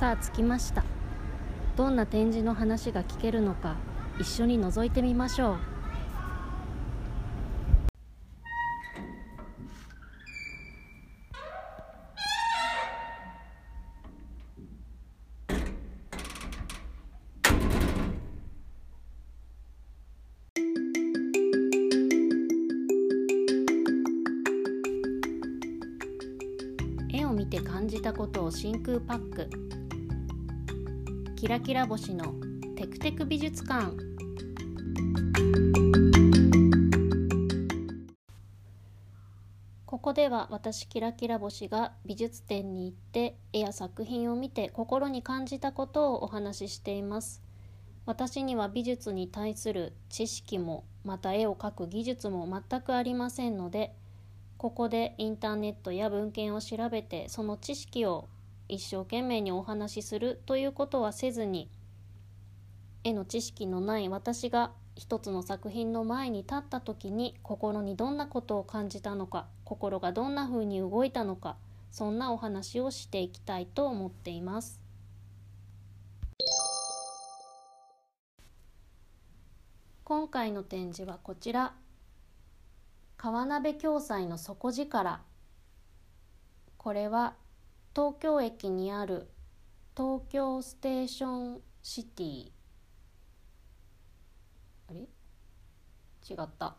さあ着きました。どんな展示の話が聞けるのか一緒に覗いてみましょう。絵を見て感じたことを真空パック。キラキラ星のテクテク美術館。ここでは私キラキラ星が美術展に行って絵や作品を見て心に感じたことをお話ししています。私には美術に対する知識もまた絵を描く技術も全くありませんのでここでインターネットや文献を調べてその知識を一生懸命にお話しするということはせずに絵の知識のない私が一つの作品の前に立った時に心にどんなことを感じたのか心がどんな風に動いたのかそんなお話をしていきたいと思っています。今回の展示はこちら河鍋暁斎の底力これは東京駅にある東京ステーションシティ。あれ？違った。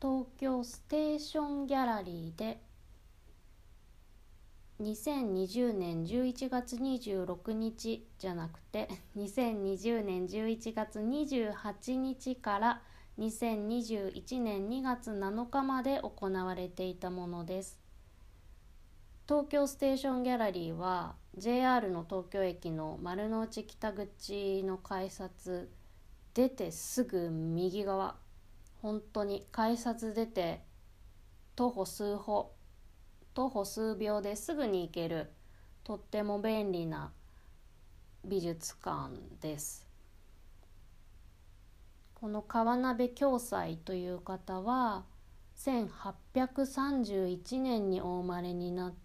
東京ステーションギャラリーで2020年11月26日じゃなくて2020年11月28日から2021年2月7日まで行われていたものです。東京ステーションギャラリーは JR の東京駅の丸の内北口の改札出てすぐ右側。本当に改札出て徒歩数歩。徒歩数秒ですぐに行ける。とっても便利な美術館です。この川鍋共済という方は1831年にお生まれになって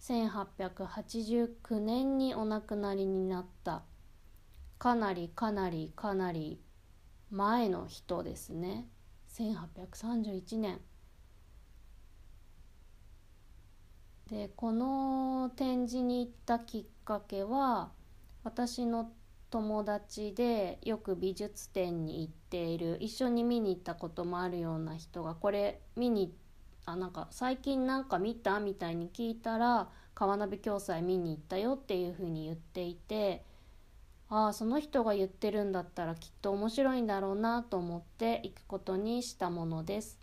1889年にお亡くなりになった。かなりかなりかなり前の人ですね。1831年。でこの展示に行ったきっかけは私の友達でよく美術展に行っている一緒に見に行ったこともあるような人がこれ見に行ってあなんか最近なんか見たみたいに聞いたら川鍋共済見に行ったよっていうふうに言っていてああその人が言ってるんだったらきっと面白いんだろうなと思って行くことにしたものです。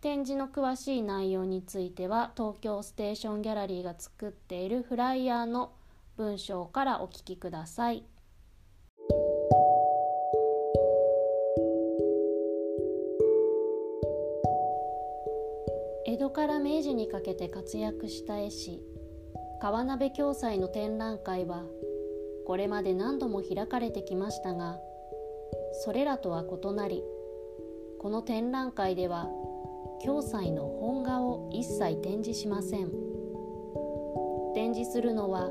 展示の詳しい内容については東京ステーションギャラリーが作っているフライヤーの文章からお聞きください。から明治にかけて活躍した絵師川鍋共済の展覧会はこれまで何度も開かれてきましたがそれらとは異なりこの展覧会では共済の本画を一切展示しません。展示するのは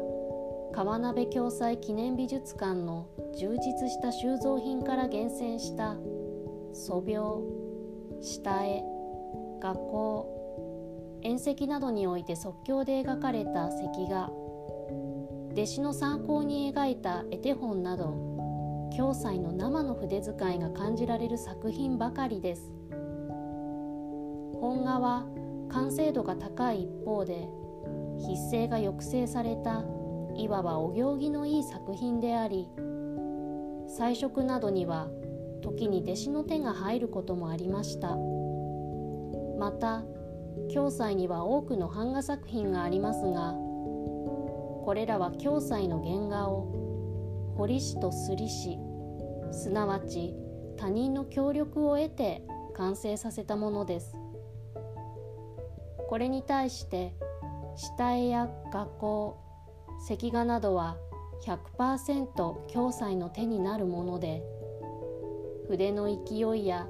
川鍋共済記念美術館の充実した収蔵品から厳選した素描下絵画工縁石などにおいて即興で描かれた石画弟子の参考に描いた絵手本など共済の生の筆遣いが感じられる作品ばかりです。本画は完成度が高い一方で筆勢が抑制されたいわばお行儀のいい作品であり彩色などには時に弟子の手が入ることもありました。また共済には多くの版画作品がありますがこれらは共済の原画を彫り師とすり師すなわち他人の協力を得て完成させたものです。これに対して下絵や画工石画などは100%共済の手になるもので筆の勢いや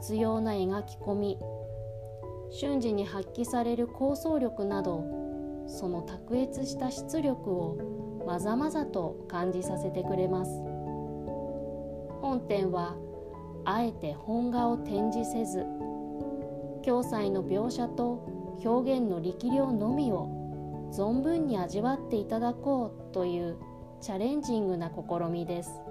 必要な描き込み瞬時に発揮される構想力などその卓越した出力をまざまざと感じさせてくれます。本展はあえて本画を展示せず共済の描写と表現の力量のみを存分に味わっていただこうというチャレンジングな試みです。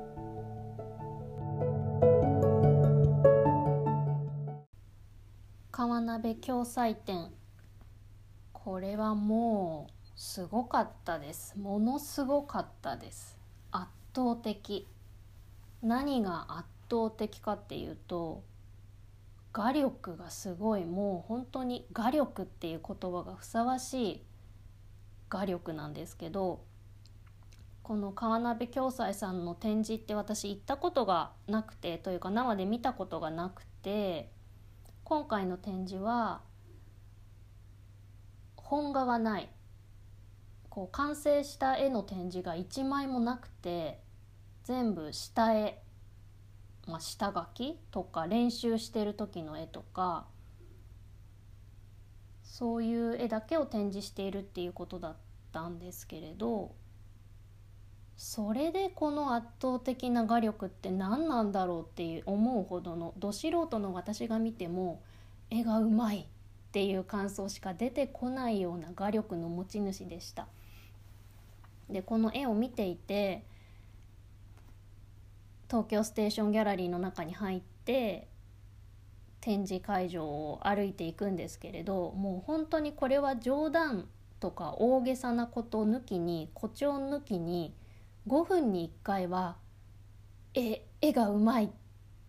川鍋共済展これはもうすごかったです。ものすごかったです。圧倒的。何が圧倒的かっていうと画力がすごい。もう本当に画力っていう言葉がふさわしい画力なんですけどこの川鍋共済さんの展示って私行ったことがなくてというか生で見たことがなくて今回の展示は本画がない。こう完成した絵の展示が1枚もなくて全部下絵、まあ、下書きとか練習してる時の絵とかそういう絵だけを展示しているっていうことだったんですけれどそれでこの圧倒的な画力って何なんだろうっていう思うほどのど素人の私が見ても絵がうまいっていう感想しか出てこないような画力の持ち主でした。でこの絵を見ていて東京ステーションギャラリーの中に入って展示会場を歩いていくんですけれどもう本当にこれは冗談とか大げさなこと抜きに誇張抜きに5分に1回は絵絵がうまいっ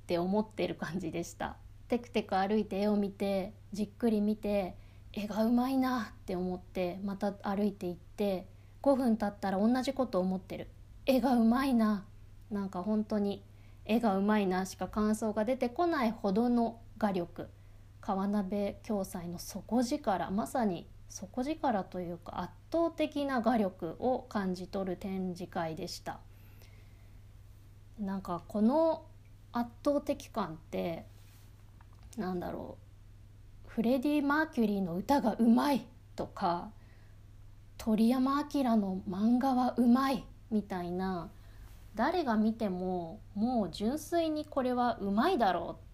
て思ってる感じでした。テクテク歩いて絵を見てじっくり見て絵がうまいなって思ってまた歩いていって5分経ったら同じこと思ってる。絵がうまいな。なんか本当に絵がうまいなしか感想が出てこないほどの画力。川鍋共済の底力。まさに底力というか圧倒的な画力を感じ取る展示会でした。なんかこの圧倒的感ってなんだろうフレディ・マーキュリーの歌がうまいとか鳥山明の漫画はうまいみたいな誰が見てももう純粋にこれはうまいだろう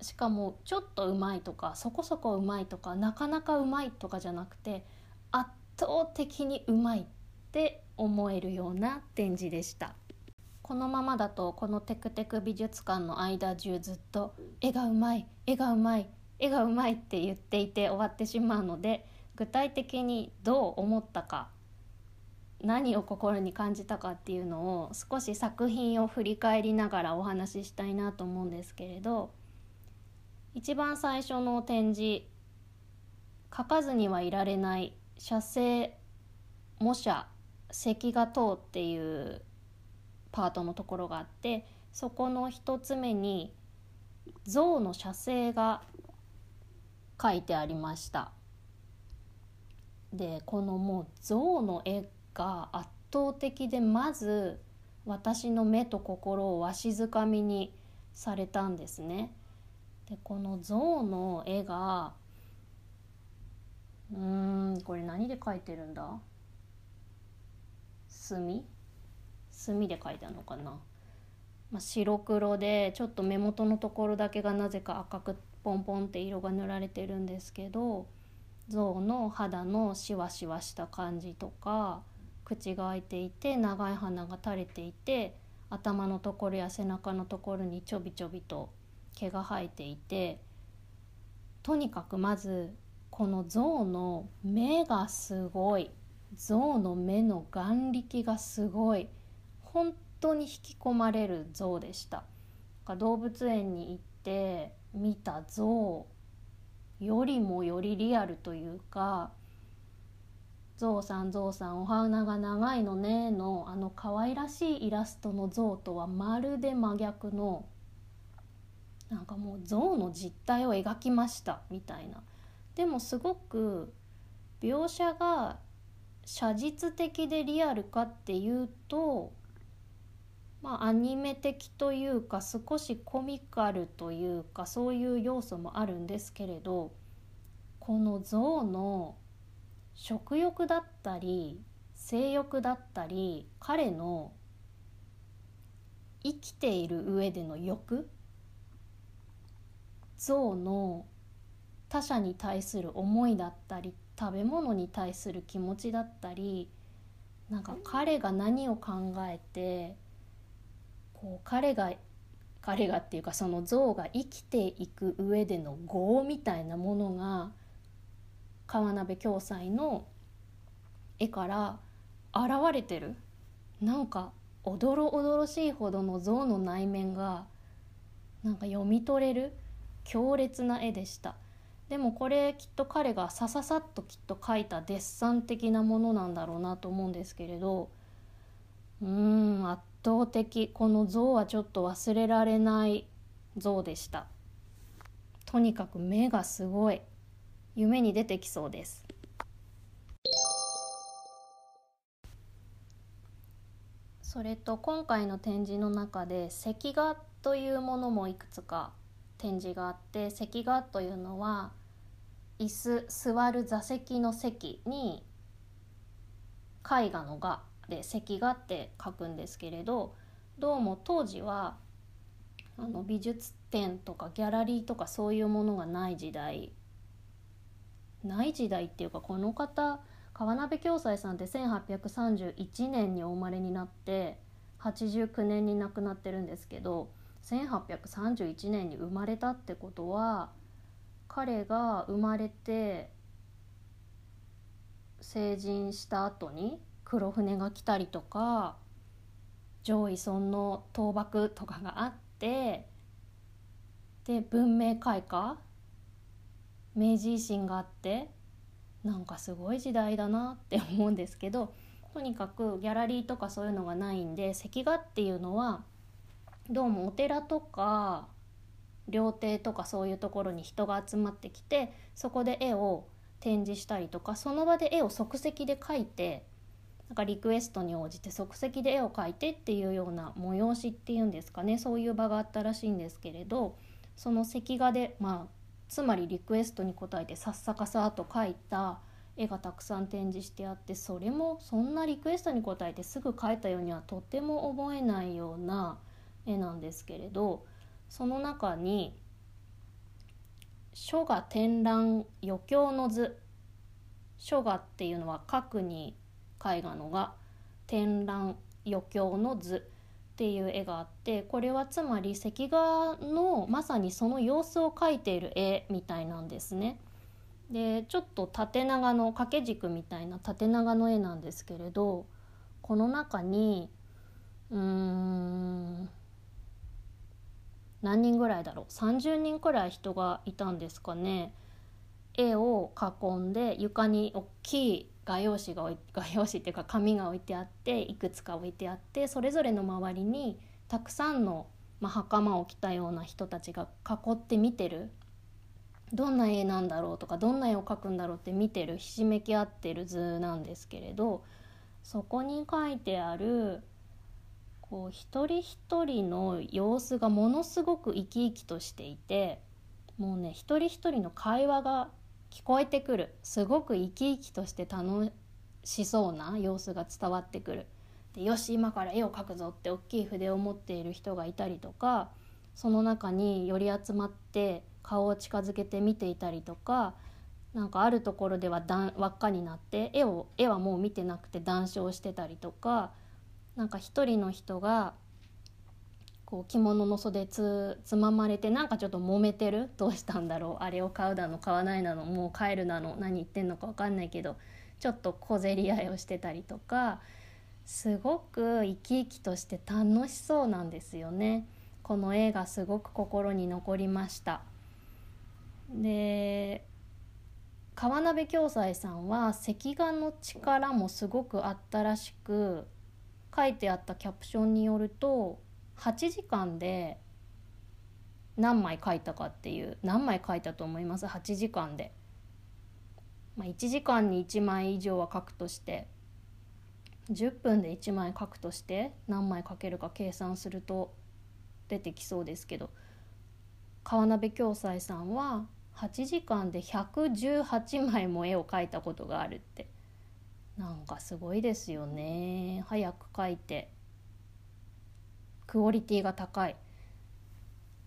しかもちょっとうまいとかそこそこうまいとかなかなかうまいとかじゃなくて圧倒的にうまいって思えるような展示でした。このままだとこのテクテク美術館の間中ずっと絵がうまい絵がうまい絵がうまいって言っていて終わってしまうので具体的にどう思ったか何を心に感じたかっていうのを少し作品を振り返りながらお話ししたいなと思うんですけれど一番最初の展示「書かずにはいられない写生模写石画等」っていうパートのところがあってそこの一つ目に象の写生が書いてありましたでこのもう象の絵が圧倒的でまず私の目と心をわしづかみにされたんですね。でこの象の絵がうんこれ何で描いてるんだ？墨？墨で描いたのかな、まあ、白黒でちょっと目元のところだけがなぜか赤くポンポンって色が塗られてるんですけど象の肌のしわしわした感じとか口が開いていて長い鼻が垂れていて頭のところや背中のところにちょびちょびと毛が生えていてとにかくまずこの象の目がすごい。象の目の眼力がすごい。本当に引き込まれる象でした。動物園に行って見た象よりもよりリアルというかゾウさんゾウさんお花が長いのね」のあの可愛らしいイラストのゾウとはまるで真逆のなんかもうゾウの実態を描きましたみたいな。でもすごく描写が写実的でリアルかっていうとまあアニメ的というか少しコミカルというかそういう要素もあるんですけれどこの象の食欲だったり性欲だったり彼の生きている上での欲象の他者に対する思いだったり食べ物に対する気持ちだったりなんか彼が何を考えてこう彼が彼がっていうかその象が生きていく上での業みたいなものが川鍋暁斎の絵から現れてる。なんかおどろおどろしいほどの象の内面がなんか読み取れる。強烈な絵でした。でもこれきっと彼がさささっときっと描いたデッサン的なものなんだろうなと思うんですけれど。うーん圧倒的。この像はちょっと忘れられない像でした。とにかく目がすごい。夢に出てきそうです。それと今回の展示の中で石画というものもいくつか展示があって石画というのは椅子座る座席の席に絵画の画で石画って書くんですけれどどうも当時はあの美術展とかギャラリーとかそういうものがない時代。ない時代っていうかこの方川鍋暁斎さんって1831年にお生まれになって89年に亡くなってるんですけど1831年に生まれたってことは彼が生まれて成人した後に黒船が来たりとか上位村の倒幕とかがあってで文明開化明治維新があってなんかすごい時代だなって思うんですけどとにかくギャラリーとかそういうのがないんで石画っていうのはどうもお寺とか料亭とかそういうところに人が集まってきてそこで絵を展示したりとかその場で絵を即席で描いてなんかリクエストに応じて即席で絵を描いてっていうような催しっていうんですかねそういう場があったらしいんですけれどその石画でまあつまりリクエストに応えてさっさかさと描いた絵がたくさん展示してあってそれもそんなリクエストに応えてすぐ描いたようにはとても覚えないような絵なんですけれどその中に「書画展覧余興の図」「書画」っていうのは核に絵画のが「展覧余興の図」っていう絵があってこれはつまり石画のまさにその様子を描いている絵みたいなんですね。でちょっと縦長の掛け軸みたいな縦長の絵なんですけれどこの中にうーん何人ぐらいだろう？30人くらい人がいたんですかね。絵を囲んで床に大きい画用紙が画用紙っていうか紙が置いてあっていくつか置いてあってそれぞれの周りにたくさんの、まあ、袴を着たような人たちが囲って見てる。どんな絵なんだろうとかどんな絵を描くんだろうって見てるひしめき合ってる図なんですけれどそこに書いてあるこう一人一人の様子がものすごく生き生きとしていてもうね一人一人の会話が聞こえてくる。すごく生き生きとして楽しそうな様子が伝わってくる。でよし今から絵を描くぞって大きい筆を持っている人がいたりとかその中に寄り集まって顔を近づけて見ていたりとかなんかあるところでは輪っかになって絵を絵はもう見てなくて談笑してたりとかなんか一人の人がこう着物の袖つつままれてなんかちょっと揉めてる？どうしたんだろう？あれを買うだの買わないなの？もう帰るなの？何言ってんのか分かんないけどちょっと小競り合いをしてたりとかすごく生き生きとして楽しそうなんですよね。この絵がすごく心に残りました。で川鍋暁斎さんは赤眼の力もすごくあったらしく書いてあったキャプションによると8時間で何枚書いたかっていう何枚書いたと思います？8時間で、まあ、1時間に1枚以上は書くとして10分で1枚書くとして何枚書けるか計算すると出てきそうですけど川鍋暁斎さんは8時間で118枚も絵を描いたことがあるって。なんかすごいですよね。早く描いて。クオリティが高い。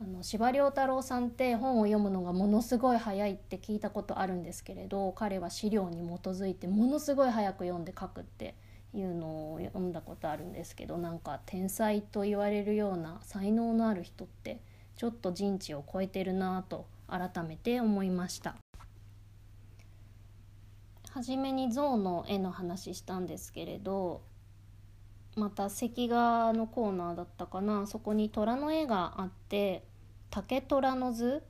あの司馬太郎さんって本を読むのがものすごい早いって聞いたことあるんですけれど彼は資料に基づいてものすごい早く読んで書くっていうのを読んだことあるんですけどなんか天才と言われるような才能のある人ってちょっと人知を超えてるなと改めて思いました。初めに象の絵の話したんですけれどまた関画のコーナーだったかな。そこに虎の絵があって竹虎の図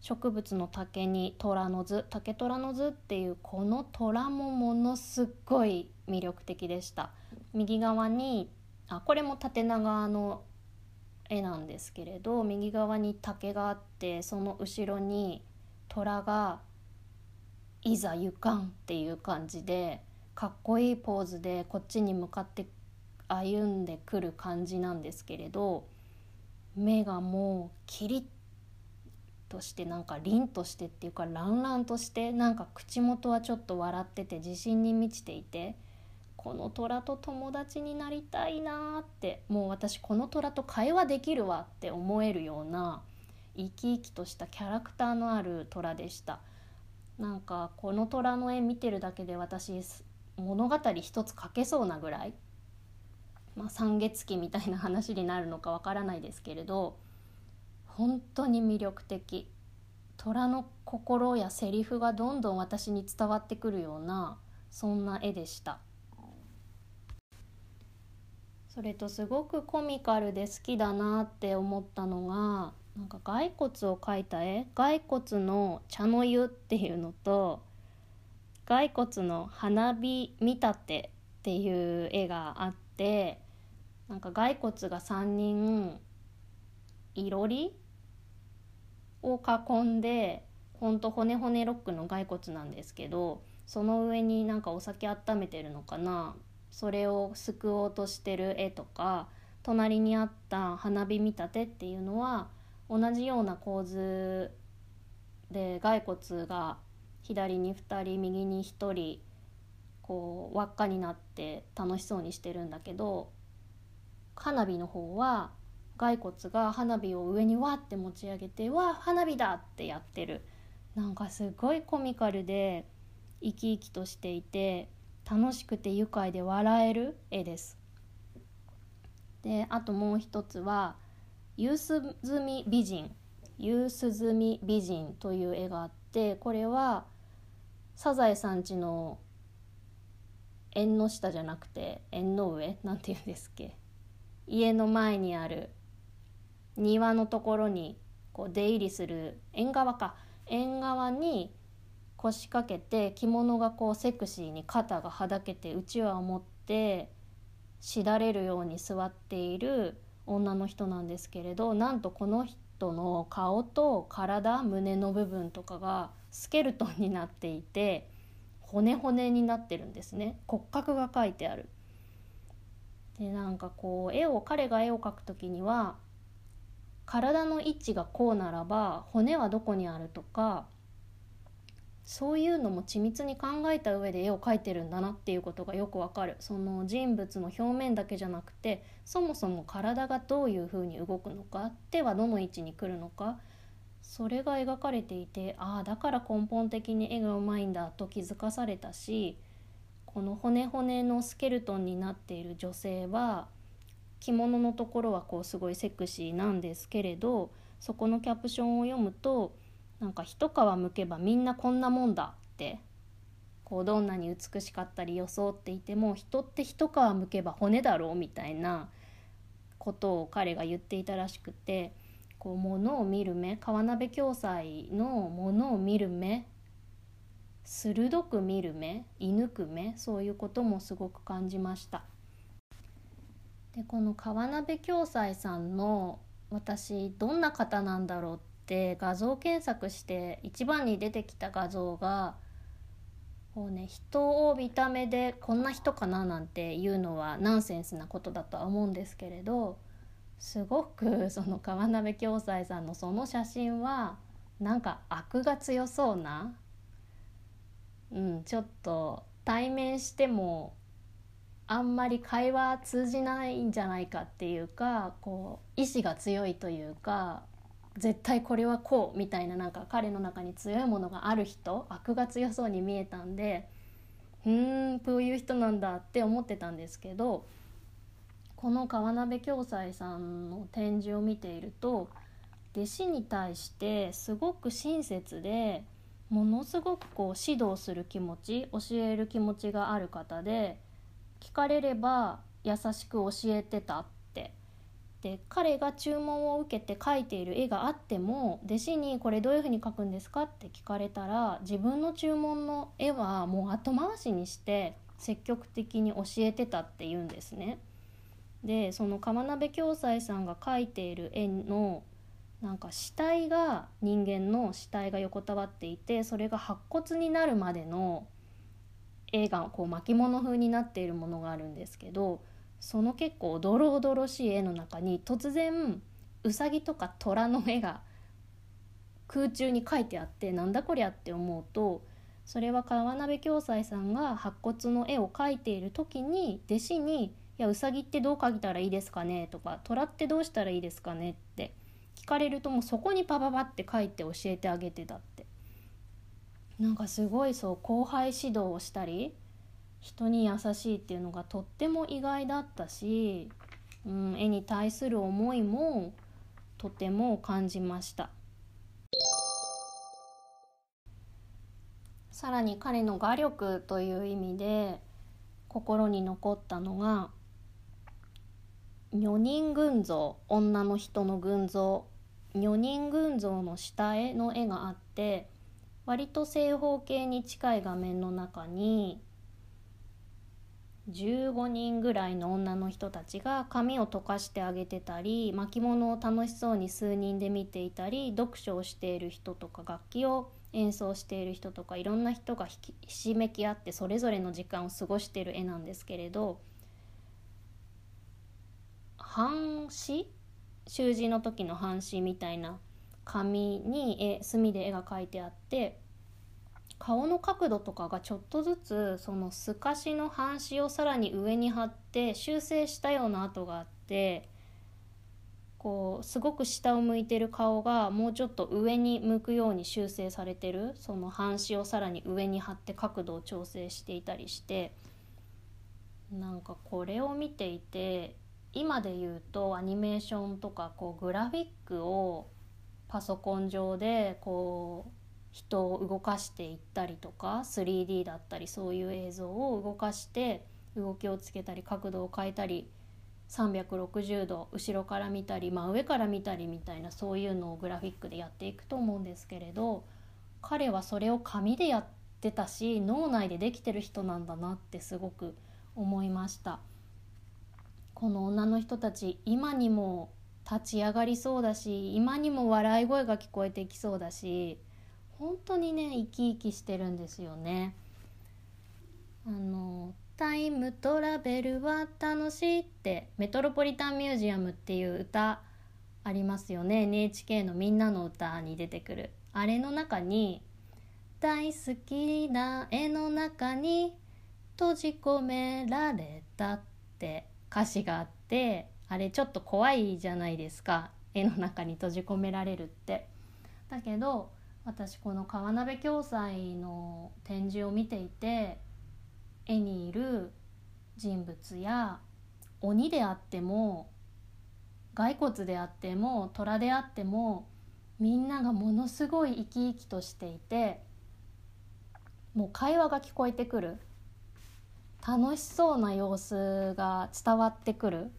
植物の竹に虎の図竹虎の図っていうこの虎もものすっごい魅力的でした。右側にあこれも縦長の絵なんですけれど右側に竹があってその後ろに虎が「いざ行かん」っていう感じでかっこいいポーズでこっちに向かって歩んでくる感じなんですけれど目がもうキリッとしてなんか凛としてっていうかランランとしてなんか口元はちょっと笑ってて自信に満ちていて。この虎と友達になりたいなってもう私この虎と会話できるわって思えるような生き生きとしたキャラクターのある虎でしたなんかこの虎の絵見てるだけで私物語一つ書けそうなぐらい、まあ、三月期みたいな話になるのかわからないですけれど本当に魅力的虎の心やセリフがどんどん私に伝わってくるようなそんな絵でした。それとすごくコミカルで好きだなって思ったのがなんか骸骨を描いた絵？骸骨の茶の湯っていうのと骸骨の花火見立てっていう絵があってなんか骸骨が3人いろりを囲んでほんと骨骨ロックの骸骨なんですけどその上になんかお酒温めてるのかな？それを救おうとしてる絵とか隣にあった花火見立てっていうのは同じような構図で骸骨が左に2人右に1人こう輪っかになって楽しそうにしてるんだけど花火の方は骸骨が花火を上にわって持ち上げて「わ花火だ!」ってやってるなんかすごいコミカルで生き生きとしていて楽しくて愉快で笑える絵です。であともう一つは「夕涼み美人」「夕涼み美人」という絵があってこれはサザエさんちの縁の下じゃなくて縁の上？なんて言うんですっけ？家の前にある庭のところにこう出入りする縁側か。縁側に腰掛けて着物がこうセクシーに肩がはだけてうちわを持ってしだれるように座っている女の人なんですけれどなんとこの人の顔と体胸の部分とかがスケルトンになっていて骨骨になってるんですね骨格が書いてある。でなんかこう絵を彼が絵を描く時には体の位置がこうならば骨はどこにあるとかそういうのも緻密に考えた上で絵を描いてるんだなっていうことがよくわかる。その人物の表面だけじゃなくてそもそも体がどういうふうに動くのか手はどの位置に来るのかそれが描かれていてああだから根本的に絵がうまいんだと気づかされたしこの骨骨のスケルトンになっている女性は着物のところはこうすごいセクシーなんですけれどそこのキャプションを読むとなんか一皮むけばみんなこんなもんだってこうどんなに美しかったり装っていても人って一皮むけば骨だろうみたいなことを彼が言っていたらしくてこう物を見る目川鍋暁斎の物を見る目鋭く見る目射抜く目そういうこともすごく感じました。でこの川鍋暁斎さんの私どんな方なんだろうって画像検索して一番に出てきた画像がこうね人を見た目でこんな人かななんていうのはナンセンスなことだとは思うんですけれどすごくその川鍋暁斎さんのその写真はなんか悪が強そうな、うん、ちょっと対面してもあんまり会話通じないんじゃないかっていうかこう意志が強いというか絶対これはこうみたいななんか彼の中に強いものがある人悪が強そうに見えたんでうんこういう人なんだって思ってたんですけどこの川鍋暁斎さんの展示を見ていると弟子に対してすごく親切でものすごくこう指導する気持ち教える気持ちがある方で聞かれれば優しく教えてた。っで彼が注文を受けて描いている絵があっても弟子に「これどういうふうに描くんですか?」って聞かれたら自分の注文の絵はもう後回しにして積極的に教えてたっていうんですね。でその釜鍋暁斎さんが描いている絵のなんか死体が人間の死体が横たわっていてそれが白骨になるまでの絵がこう巻物風になっているものがあるんですけどその結構おどろおどろしい絵の中に突然うさぎとか虎の絵が空中に描いてあってなんだこりゃって思うとそれは川鍋暁斎さんが白骨の絵を描いている時に弟子に「いやうさぎってどう描いたらいいですかね?」とか「虎ってどうしたらいいですかね?」って聞かれるともうそこにパパパって書いて教えてあげてたってなんかすごいそう後輩指導をしたり人に優しいっていうのがとっても意外だったし、うん、絵に対する思いもとても感じました。さらに彼の画力という意味で心に残ったのが女人群像女の人の群像女人群像の下絵の絵があって割と正方形に近い画面の中に15人ぐらいの女の人たちが髪を溶かしてあげてたり巻物を楽しそうに数人で見ていたり読書をしている人とか楽器を演奏している人とかいろんな人がひしめき合ってそれぞれの時間を過ごしている絵なんですけれど半紙？習字の時の半紙みたいな紙に絵墨で絵が描いてあって顔の角度とかがちょっとずつその透かしの半紙をさらに上に貼って修正したような跡があってこうすごく下を向いてる顔がもうちょっと上に向くように修正されてるその半紙をさらに上に貼って角度を調整していたりしてなんかこれを見ていて今で言うとアニメーションとかこうグラフィックをパソコン上でこう人を動かしていったりとか 3D だったりそういう映像を動かして動きをつけたり角度を変えたり360度後ろから見たり真上から見たりみたいなそういうのをグラフィックでやっていくと思うんですけれど彼はそれを紙でやってたし脳内でできてる人なんだなってすごく思いました。この女の人たち今にも立ち上がりそうだし今にも笑い声が聞こえてきそうだし本当にね生き生きしてるんですよね。あのタイムトラベルは楽しいってメトロポリタンミュージアムっていう歌ありますよね NHK の「みんなの歌に出てくるあれの中に「大好きな絵の中に閉じ込められた」って歌詞があってあれちょっと怖いじゃないですか絵の中に閉じ込められるって。だけど私この川鍋暁斎の展示を見ていて絵にいる人物や鬼であっても骸骨であっても虎であってもみんながものすごい生き生きとしていてもう会話が聞こえてくる。楽しそうな様子が伝わってくる。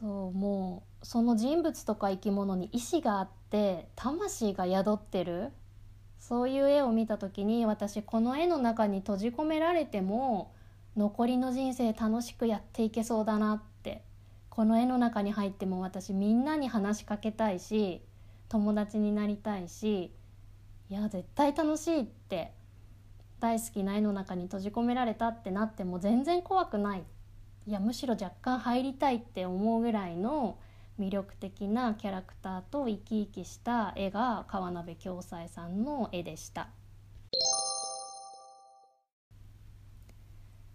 そうもうその人物とか生き物に意志があって魂が宿ってる。そういう絵を見た時に私この絵の中に閉じ込められても残りの人生楽しくやっていけそうだなって。この絵の中に入っても私みんなに話しかけたいし友達になりたいしいや絶対楽しいって。大好きな絵の中に閉じ込められたってなっても全然怖くない。いやむしろ若干入りたいって思うぐらいの魅力的なキャラクターと生き生きした絵が川鍋暁斎さんの絵でした。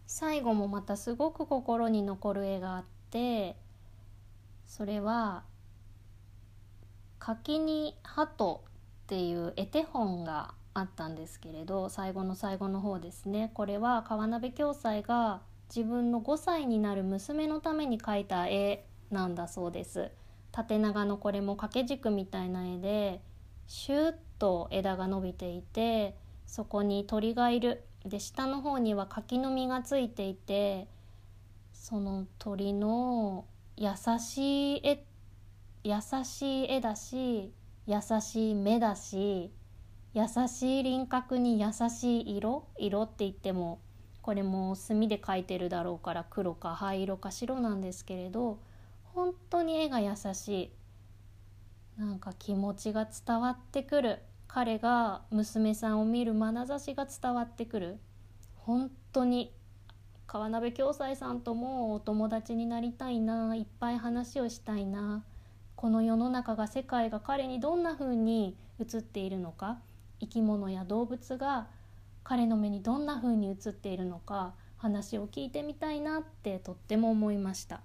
最後もまたすごく心に残る絵があってそれは「柿に鳩」っていう絵手本があったんですけれど最後の最後の方ですね。これは川鍋暁斎が自分の5歳になる娘のために描いた絵なんだそうです。縦長のこれも掛け軸みたいな絵でシュッと枝が伸びていてそこに鳥がいる。で下の方には柿の実がついていてその鳥の優しい絵優しい絵だし優しい目だし優しい輪郭に優しい色？色って言ってもこれも墨で描いてるだろうから黒か灰色か白なんですけれど本当に絵が優しい。なんか気持ちが伝わってくる。彼が娘さんを見る眼差しが伝わってくる。本当に川鍋暁斎さんともお友達になりたいな。いっぱい話をしたいな。この世の中が世界が彼にどんな風に映っているのか。生き物や動物が彼の目にどんな風に映っているのか話を聞いてみたいなってとっても思いました。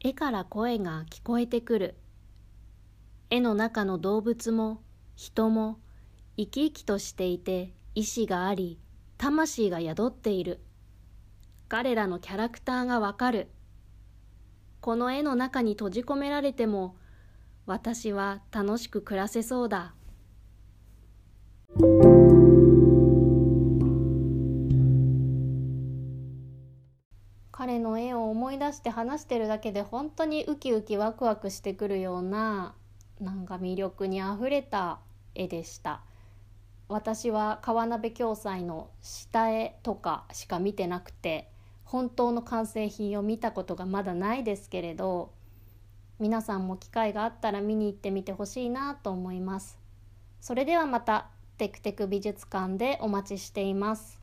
絵から声が聞こえてくる。絵の中の動物も人も生き生きとしていて意志があり魂が宿っている。彼らのキャラクターがわかる。この絵の中に閉じ込められても私は楽しく暮らせそうだ。彼の絵を思い出して話してるだけで本当にウキウキワクワクしてくるようななんか魅力にあふれた絵でした。私は川鍋暁斎の下絵とかしか見てなくて本当の完成品を見たことがまだないですけれど皆さんも機会があったら見に行ってみてほしいなと思います。それではまたテクテク美術館でお待ちしています。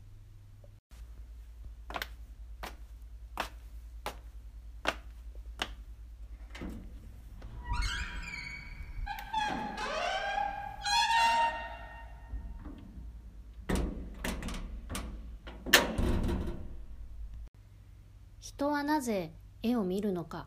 人はなぜ絵を見るのか。